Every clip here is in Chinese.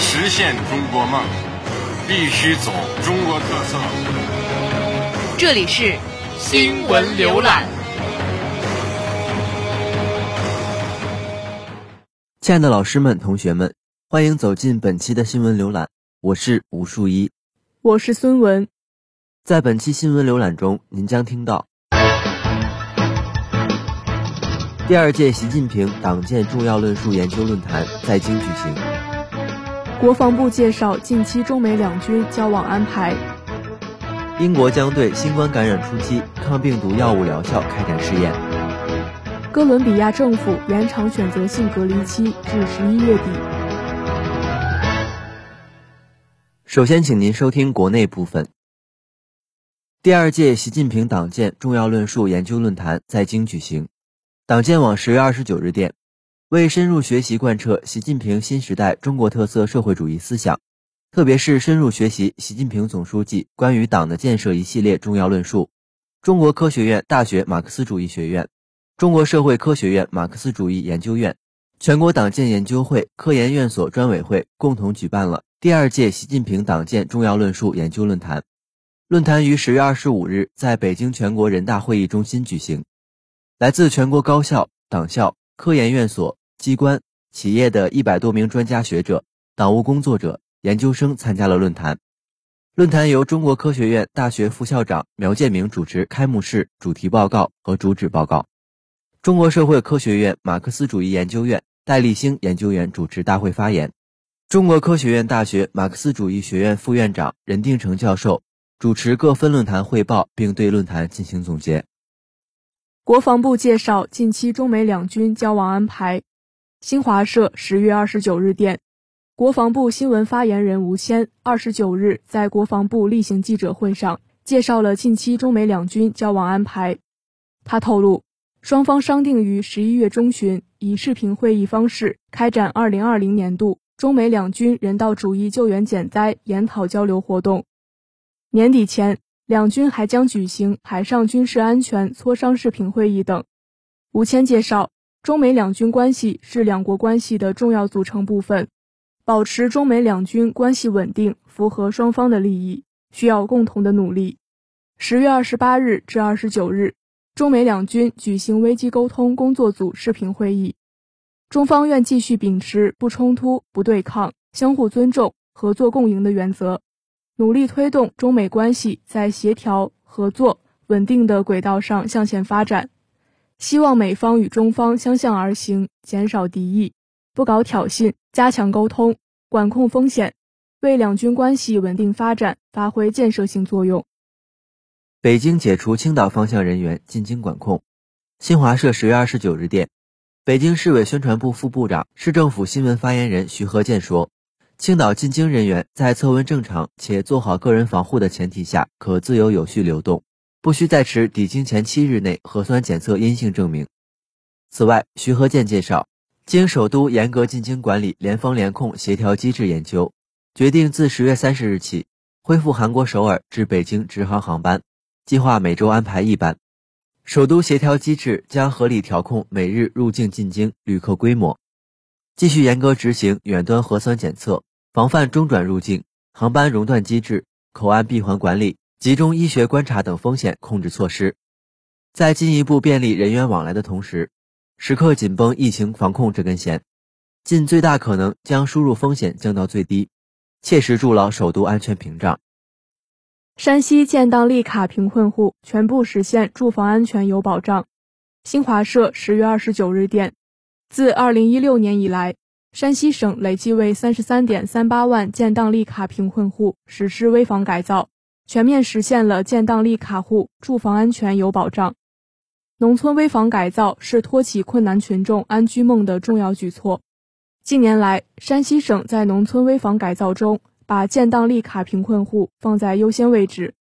实现中国梦，必须走中国特色。这里是新闻浏览。亲爱的老师们、同学们，欢迎走进本期的新闻浏览。我是吴树一，我是孙文。在本期新闻浏览中，您将听到第二届习近平党建重要论述研究论坛在京举行。国防部介绍近期中美两军交往安排。英国将对新冠感染初期抗病毒药物疗效开展试验。哥伦比亚政府延长选择性隔离期至十一月底。首先，请您收听国内部分。第二届习近平党建重要论述研究论坛在京举行。党建网十月二十九日电，为深入学习贯彻习近平新时代中国特色社会主义思想，特别是深入学习习近平总书记关于党的建设一系列重要论述，中国科学院大学马克思主义学院。中国社会科学院马克思主义研究院、全国党建研究会科研院所专委会共同举办了第二届习近平党建重要论述研究论坛。论坛于十月二十五日在北京全国人大会议中心举行，来自全国高校、党校、科研院所、机关、企业的一百多名专家学者、党务工作者、研究生参加了论坛。论坛由中国科学院大学副校长苗建明主持开幕式、主题报告和主旨报告。中国社会科学院马克思主义研究院戴立星研究员主持大会发言，中国科学院大学马克思主义学院副院长任定成教授主持各分论坛汇报，并对论坛进行总结。国防部介绍近期中美两军交往安排。新华社十月二十九日电，国防部新闻发言人吴谦二十九日在国防部例行记者会上介绍了近期中美两军交往安排。他透露。双方商定于十一月中旬以视频会议方式开展二零二零年度中美两军人道主义救援减灾研讨交流活动。年底前，两军还将举行海上军事安全磋商视频会议等。吴谦介绍，中美两军关系是两国关系的重要组成部分，保持中美两军关系稳定符合双方的利益，需要共同的努力。十月二十八日至二十九日。中美两军举行危机沟通工作组视频会议，中方愿继续秉持不冲突、不对抗、相互尊重、合作共赢的原则，努力推动中美关系在协调、合作、稳定的轨道上向前发展。希望美方与中方相向而行，减少敌意，不搞挑衅，加强沟通，管控风险，为两军关系稳定发展发挥建设性作用。北京解除青岛方向人员进京管控。新华社十月二十九日电，北京市委宣传部副部长、市政府新闻发言人徐和建说，青岛进京人员在测温正常且做好个人防护的前提下，可自由有序流动，不需再持抵京前七日内核酸检测阴性证明。此外，徐和建介绍，经首都严格进京管理联防联控协调机制研究，决定自十月三十日起恢复韩国首尔至北京直航航班。计划每周安排一班，首都协调机制将合理调控每日入境进京旅客规模，继续严格执行远端核酸检测，防范中转入境、航班熔断机制、口岸闭环管理、集中医学观察等风险控制措施，在进一步便利人员往来的同时，时刻紧绷疫情防控这根弦，尽最大可能将输入风险降到最低，切实筑牢首都安全屏障。山西建档立卡贫困户全部实现住房安全有保障。新华社十月二十九日电，自二零一六年以来，山西省累计为三十三点三八万建档立卡贫困户实施危房改造，全面实现了建档立卡户住房安全有保障。农村危房改造是托起困难群众安居梦的重要举措。近年来，山西省在农村危房改造中，把建档立卡贫困户放在优先位置，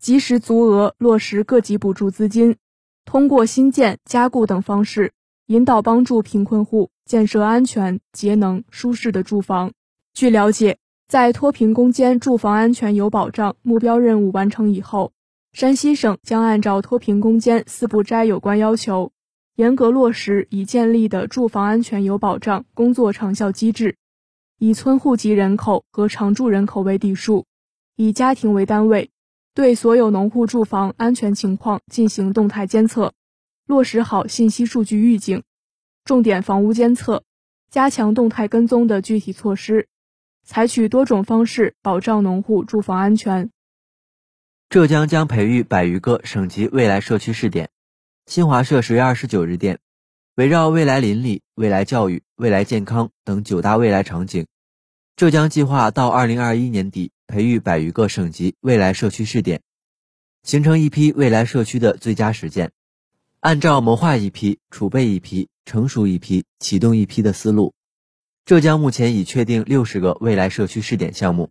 及时足额落实各级补助资金，通过新建、加固等方式，引导帮助贫困户建设安全、节能、舒适的住房。据了解，在脱贫攻坚住房安全有保障目标任务完成以后，山西省将按照脱贫攻坚四不摘有关要求。严格落实已建立的住房安全有保障工作长效机制，以村户籍人口和常住人口为底数，以家庭为单位，对所有农户住房安全情况进行动态监测，落实好信息数据预警、重点房屋监测、加强动态跟踪的具体措施，采取多种方式保障农户住房安全。浙江将培育百余个省级未来社区试点。新华社十月二十九日电，围绕未来邻里、未来教育、未来健康等九大未来场景，浙江计划到二零二一年底培育百余个省级未来社区试点，形成一批未来社区的最佳实践。按照谋划一批、储备一批、成熟一批、启动一批的思路，浙江目前已确定六十个未来社区试点项目，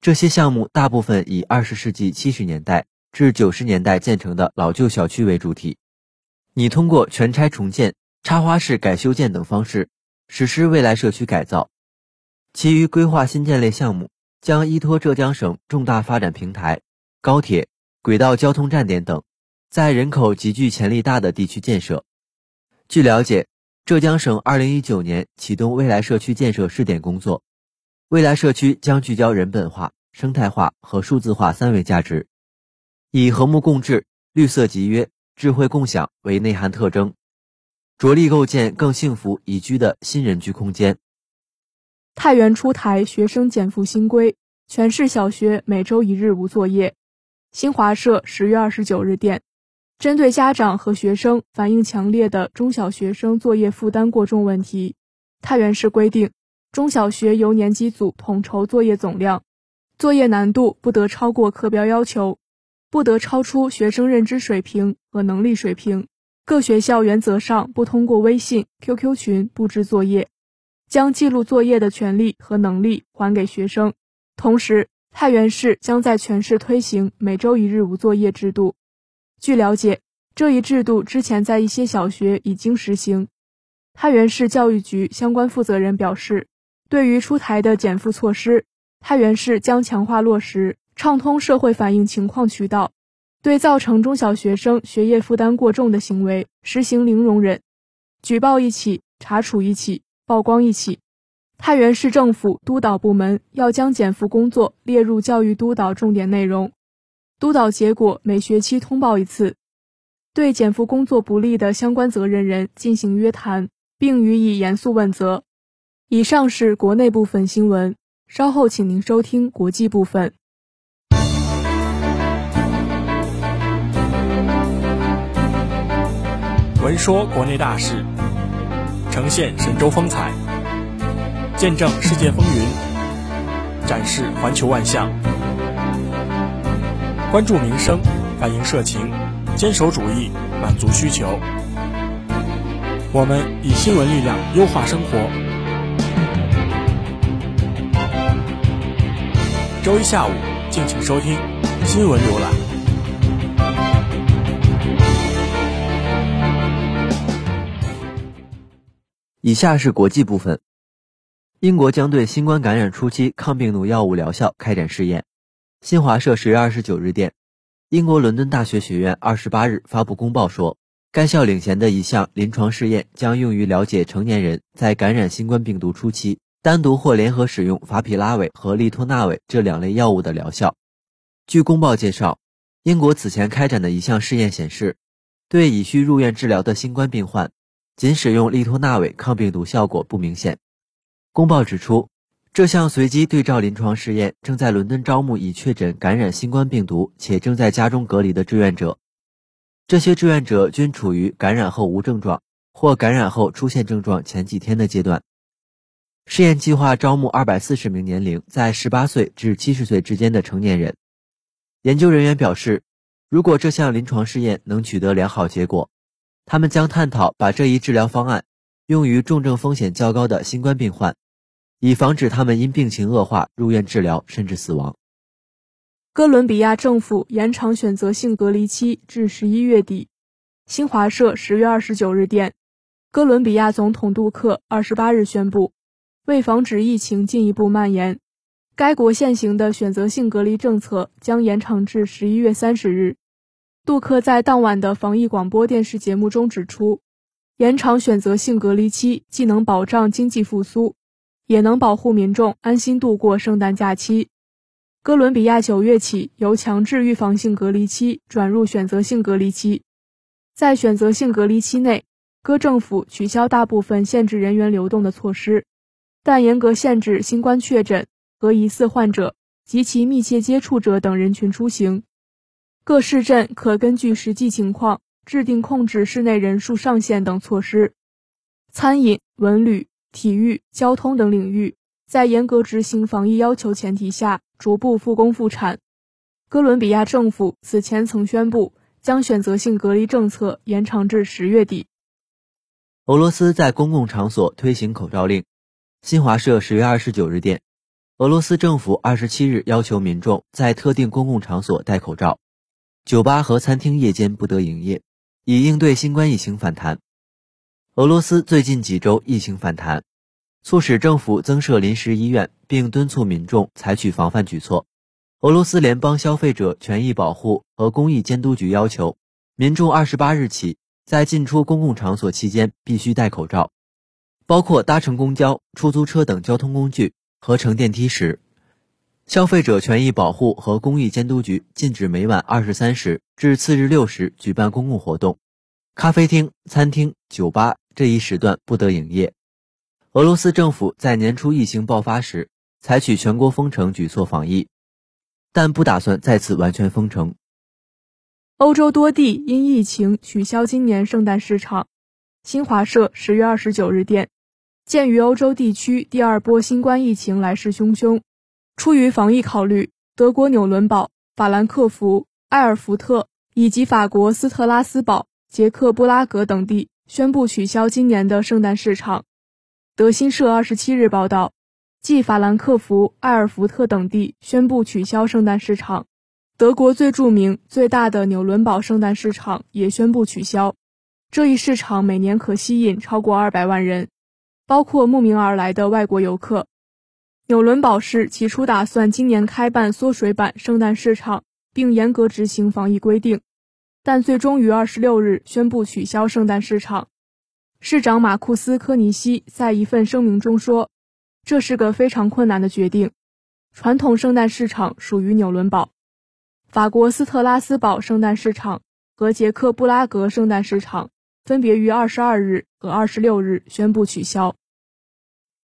这些项目大部分以二十世纪七十年代至九十年代建成的老旧小区为主体。拟通过全拆重建、插花式改修建等方式实施未来社区改造，其余规划新建类项目将依托浙江省重大发展平台、高铁、轨道交通站点等，在人口集聚潜力大的地区建设。据了解，浙江省2019年启动未来社区建设试点工作，未来社区将聚焦人本化、生态化和数字化三维价值，以和睦共治、绿色集约。智慧共享为内涵特征，着力构建更幸福宜居的新人居空间。太原出台学生减负新规，全市小学每周一日无作业。新华社十月二十九日电，针对家长和学生反映强烈的中小学生作业负担过重问题，太原市规定，中小学由年级组统筹作业总量，作业难度不得超过课标要求。不得超出学生认知水平和能力水平。各学校原则上不通过微信、QQ 群布置作业，将记录作业的权利和能力还给学生。同时，太原市将在全市推行每周一日无作业制度。据了解，这一制度之前在一些小学已经实行。太原市教育局相关负责人表示，对于出台的减负措施，太原市将强化落实。畅通社会反映情况渠道，对造成中小学生学业负担过重的行为实行零容忍，举报一起查处一起，曝光一起。太原市政府督导部门要将减负工作列入教育督导重点内容，督导结果每学期通报一次，对减负工作不力的相关责任人进行约谈，并予以严肃问责。以上是国内部分新闻，稍后请您收听国际部分。闻说国内大事，呈现神州风采，见证世界风云，展示环球万象，关注民生，反映社情，坚守主义，满足需求。我们以新闻力量优化生活。周一下午，敬请收听新闻浏览。以下是国际部分。英国将对新冠感染初期抗病毒药物疗效开展试验。新华社十月二十九日电，英国伦敦大学学院二十八日发布公报说，该校领衔的一项临床试验将用于了解成年人在感染新冠病毒初期单独或联合使用法匹拉韦和利托那韦这两类药物的疗效。据公报介绍，英国此前开展的一项试验显示，对已需入院治疗的新冠病患。仅使用利托那韦抗病毒效果不明显。公报指出，这项随机对照临床试验正在伦敦招募已确诊感染新冠病毒且正在家中隔离的志愿者。这些志愿者均处于感染后无症状或感染后出现症状前几天的阶段。试验计划招募二百四十名年龄在十八岁至七十岁之间的成年人。研究人员表示，如果这项临床试验能取得良好结果，他们将探讨把这一治疗方案用于重症风险较高的新冠病患，以防止他们因病情恶化入院治疗甚至死亡。哥伦比亚政府延长选择性隔离期至十一月底。新华社十月二十九日电，哥伦比亚总统杜克二十八日宣布，为防止疫情进一步蔓延，该国现行的选择性隔离政策将延长至十一月三十日。杜克在当晚的防疫广播电视节目中指出，延长选择性隔离期既能保障经济复苏，也能保护民众安心度过圣诞假期。哥伦比亚九月起由强制预防性隔离期转入选择性隔离期，在选择性隔离期内，哥政府取消大部分限制人员流动的措施，但严格限制新冠确诊和疑似患者及其密切接触者等人群出行。各市镇可根据实际情况制定控制室内人数上限等措施。餐饮、文旅、体育、交通等领域在严格执行防疫要求前提下。逐步复工复产。哥伦比亚政府此前曾宣布将选择性隔离政策延长至十月底。俄罗斯在公共场所推行口罩令。新华社十月二十九日电，俄罗斯政府二十七日要求民众在特定公共场所戴口罩，酒吧和餐厅夜间不得营业，以应对新冠疫情反弹。俄罗斯最近几周疫情反弹。促使政府增设临时医院，并敦促民众采取防范举措。俄罗斯联邦消费者权益保护和公益监督局要求，民众二十八日起在进出公共场所期间必须戴口罩，包括搭乘公交、出租车等交通工具和乘电梯时。消费者权益保护和公益监督局禁止每晚二十三时至次日六时举办公共活动，咖啡厅、餐厅、酒吧这一时段不得营业。俄罗斯政府在年初疫情爆发时采取全国封城举措防疫，但不打算再次完全封城。欧洲多地因疫情取消今年圣诞市场。新华社十月二十九日电，鉴于欧洲地区第二波新冠疫情来势汹汹，出于防疫考虑，德国纽伦堡、法兰克福、埃尔福特以及法国斯特拉斯堡、捷克布拉格等地宣布取消今年的圣诞市场。德新社二十七日报道，继法兰克福、埃尔福特等地宣布取消圣诞市场，德国最著名、最大的纽伦堡圣诞市场也宣布取消。这一市场每年可吸引超过二百万人，包括慕名而来的外国游客。纽伦堡市起初打算今年开办缩水版圣诞市场，并严格执行防疫规定，但最终于二十六日宣布取消圣诞市场。市长马库斯·科尼西在一份声明中说：“这是个非常困难的决定。传统圣诞市场属于纽伦堡，法国斯特拉斯堡圣诞市场和捷克布拉格圣诞市场分别于二十二日和二十六日宣布取消。”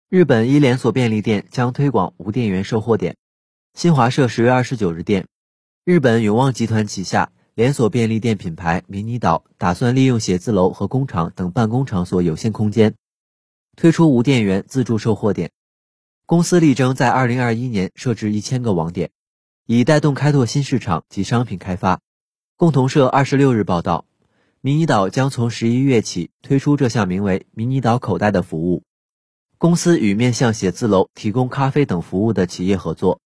日本一连锁便利店将推广无电源售货点。新华社十月二十九日电，日本永旺集团旗下。连锁便利店品牌迷你岛打算利用写字楼和工厂等办公场所有限空间，推出无电源自助售货点。公司力争在2021年设置一千个网点，以带动开拓新市场及商品开发。共同社二十六日报道，迷你岛将从十一月起推出这项名为“迷你岛口袋”的服务。公司与面向写字楼提供咖啡等服务的企业合作，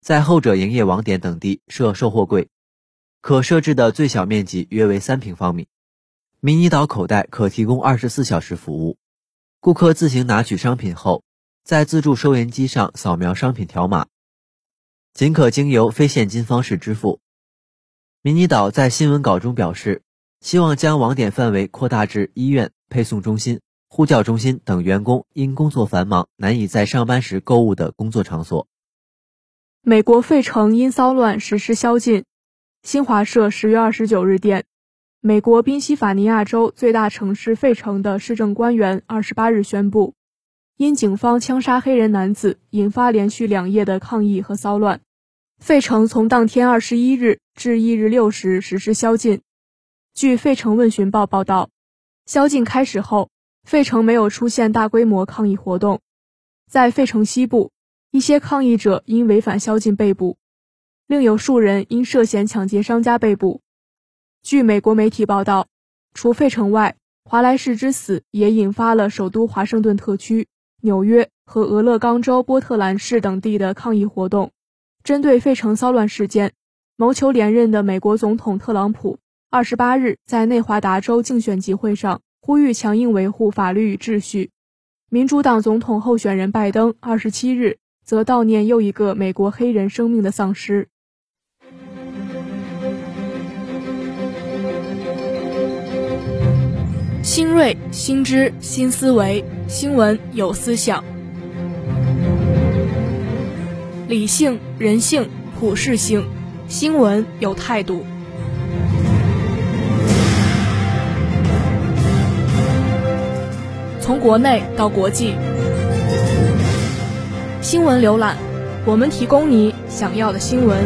在后者营业网点等地设售货柜。可设置的最小面积约为三平方米，迷你岛口袋可提供二十四小时服务。顾客自行拿取商品后，在自助收银机上扫描商品条码，仅可经由非现金方式支付。迷你岛在新闻稿中表示，希望将网点范围扩大至医院、配送中心、呼叫中心等员工因工作繁忙难以在上班时购物的工作场所。美国费城因骚乱实施宵禁。新华社十月二十九日电，美国宾夕法尼亚州最大城市费城的市政官员二十八日宣布，因警方枪杀黑人男子，引发连续两夜的抗议和骚乱，费城从当天二十一日至翌日六时实施宵禁。据费城问询报报道，宵禁开始后，费城没有出现大规模抗议活动。在费城西部，一些抗议者因违反宵禁被捕。另有数人因涉嫌抢劫商家被捕。据美国媒体报道，除费城外，华莱士之死也引发了首都华盛顿特区、纽约和俄勒冈州波特兰市等地的抗议活动。针对费城骚乱事件，谋求连任的美国总统特朗普二十八日在内华达州竞选集会上呼吁强硬维护法律与秩序。民主党总统候选人拜登二十七日则悼念又一个美国黑人生命的丧失。新锐、新知、新思维，新闻有思想，理性、人性、普世性，新闻有态度。从国内到国际，新闻浏览，我们提供你想要的新闻。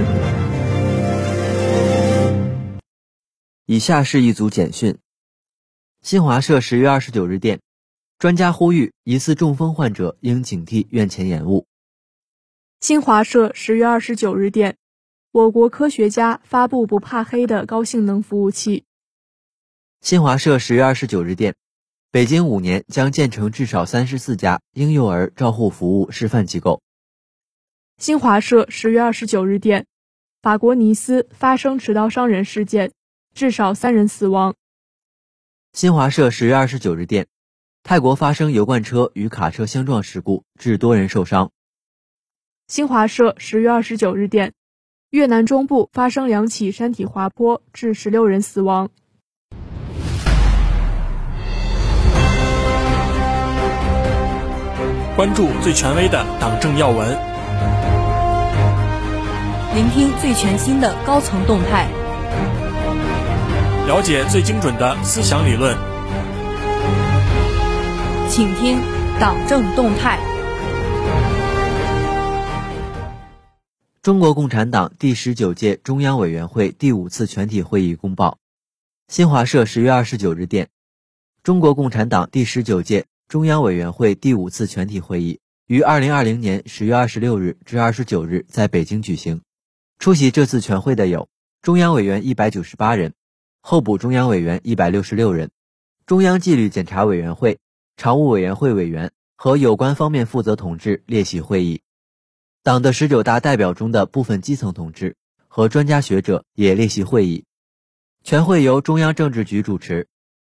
以下是一组简讯。新华社十月二十九日电，专家呼吁疑似中风患者应警惕院前延误。新华社十月二十九日电，我国科学家发布不怕黑的高性能服务器。新华社十月二十九日电，北京五年将建成至少三十四家婴幼儿照护服务示范机构。新华社十月二十九日电，法国尼斯发生持刀伤人事件，至少三人死亡。新华社十月二十九日电，泰国发生油罐车与卡车相撞事故，致多人受伤。新华社十月二十九日电，越南中部发生两起山体滑坡，致十六人死亡。关注最权威的党政要闻，聆听最全新的高层动态。了解最精准的思想理论，请听党政动态。中国共产党第十九届中央委员会第五次全体会议公报。新华社十月二十九日电，中国共产党第十九届中央委员会第五次全体会议于二零二零年十月二十六日至二十九日在北京举行。出席这次全会的有中央委员一百九十八人。候补中央委员一百六十六人，中央纪律检查委员会、常务委员会委员和有关方面负责同志列席会议。党的十九大代表中的部分基层同志和专家学者也列席会议。全会由中央政治局主持，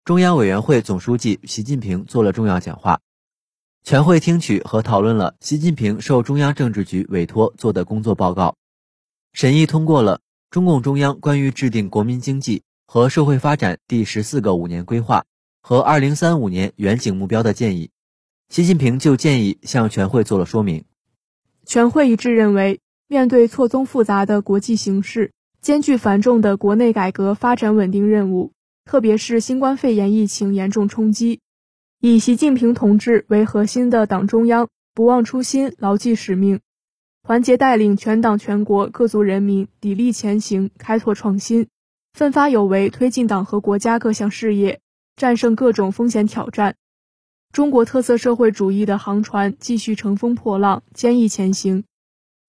中央委员会总书记习近平做了重要讲话。全会听取和讨论了习近平受中央政治局委托做的工作报告，审议通过了中共中央关于制定国民经济。和社会发展第十四个五年规划和二零三五年远景目标的建议，习近平就建议向全会做了说明。全会一致认为，面对错综复杂的国际形势，艰巨繁重的国内改革发展稳定任务，特别是新冠肺炎疫情严重冲击，以习近平同志为核心的党中央不忘初心、牢记使命，团结带领全党全国各族人民砥砺前行、开拓创新。奋发有为，推进党和国家各项事业，战胜各种风险挑战。中国特色社会主义的航船继续乘风破浪，坚毅前行。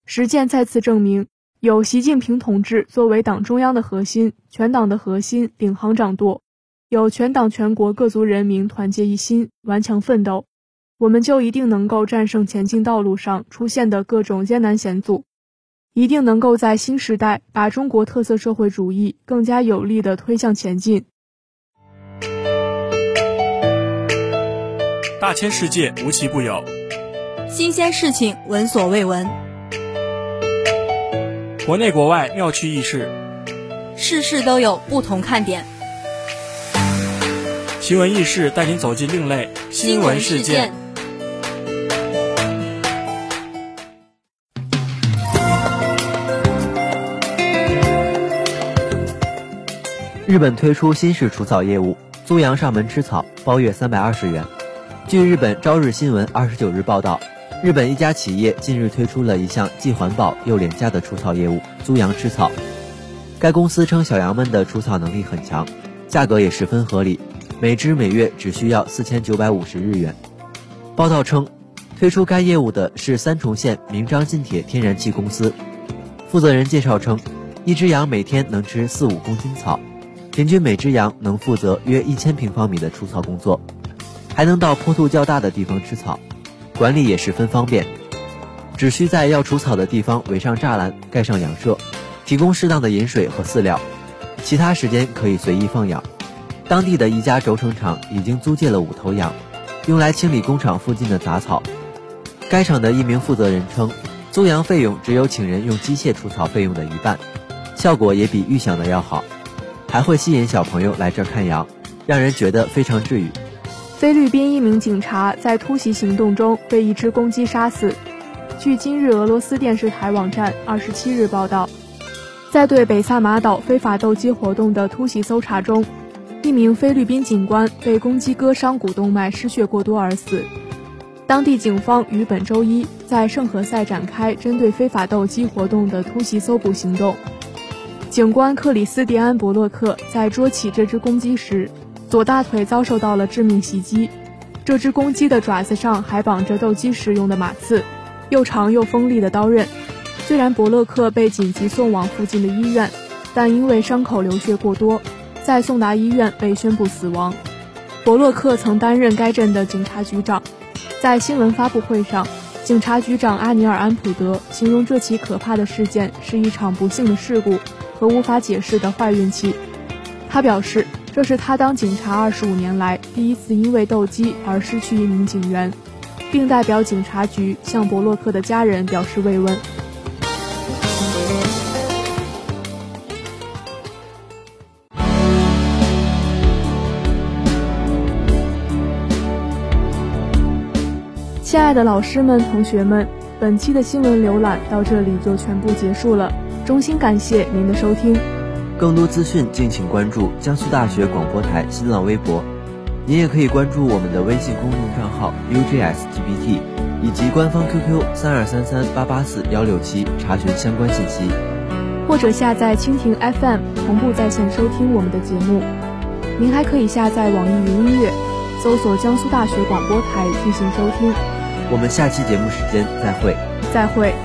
实践再次证明，有习近平同志作为党中央的核心、全党的核心领航掌舵，有全党全国各族人民团结一心、顽强奋斗，我们就一定能够战胜前进道路上出现的各种艰难险阻。一定能够在新时代把中国特色社会主义更加有力的推向前进。大千世界无奇不有，新鲜事情闻所未闻，国内国外妙趣轶事，事事都有不同看点。奇闻异事带您走进另类新闻事件。日本推出新式除草业务，租羊上门吃草，包月三百二十元。据日本朝日新闻二十九日报道，日本一家企业近日推出了一项既环保又廉价的除草业务——租羊吃草。该公司称，小羊们的除草能力很强，价格也十分合理，每只每月只需要四千九百五十日元。报道称，推出该业务的是三重县明章近铁天然气公司。负责人介绍称，一只羊每天能吃四五公斤草。平均每只羊能负责约一千平方米的除草工作，还能到坡度较大的地方吃草，管理也十分方便。只需在要除草的地方围上栅栏，盖上羊舍，提供适当的饮水和饲料，其他时间可以随意放养。当地的一家轴承厂已经租借了五头羊，用来清理工厂附近的杂草。该厂的一名负责人称，租羊费用只有请人用机械除草费用的一半，效果也比预想的要好，还会吸引小朋友来这儿看羊，让人觉得非常治愈。菲律宾一名警察在突袭行动中被一只公鸡杀死。据今日俄罗斯电视台网站二十七日报道，在对北萨马岛非法斗鸡活动的突袭搜查中，一名菲律宾警官被公鸡割伤股动脉，失血过多而死。当地警方于本周一在圣何塞展开针对非法斗鸡活动的突袭搜捕行动。警官克里斯蒂安·伯洛克在捉起这只公鸡时，左大腿遭受到了致命袭击，这只公鸡的爪子上还绑着斗鸡时用的马刺。又长又锋利的刀刃。虽然伯洛克被紧急送往附近的医院，但因为伤口流血过多，在送达医院被宣布死亡。伯洛克曾担任该镇的警察局长。在新闻发布会上，警察局长阿尼尔·安普德形容这起可怕的事件是一场不幸的事故和无法解释的坏运气。他表示，这是他当警察二十五年来第一次因为斗鸡而失去一名警员。并代表警察局向伯洛克的家人表示慰问。亲爱的老师们、同学们，本期的新闻浏览到这里就全部结束了，衷心感谢您的收听。更多资讯敬请关注江苏大学广播台新浪微博。您也可以关注我们的微信公众账号 ugsgbt 以及官方 QQ 三二三三八八四幺六七查询相关信息，或者下载蜻蜓 FM 同步在线收听我们的节目。您还可以下载网易云音乐，搜索江苏大学广播台进行收听。我们下期节目时间再会，再会。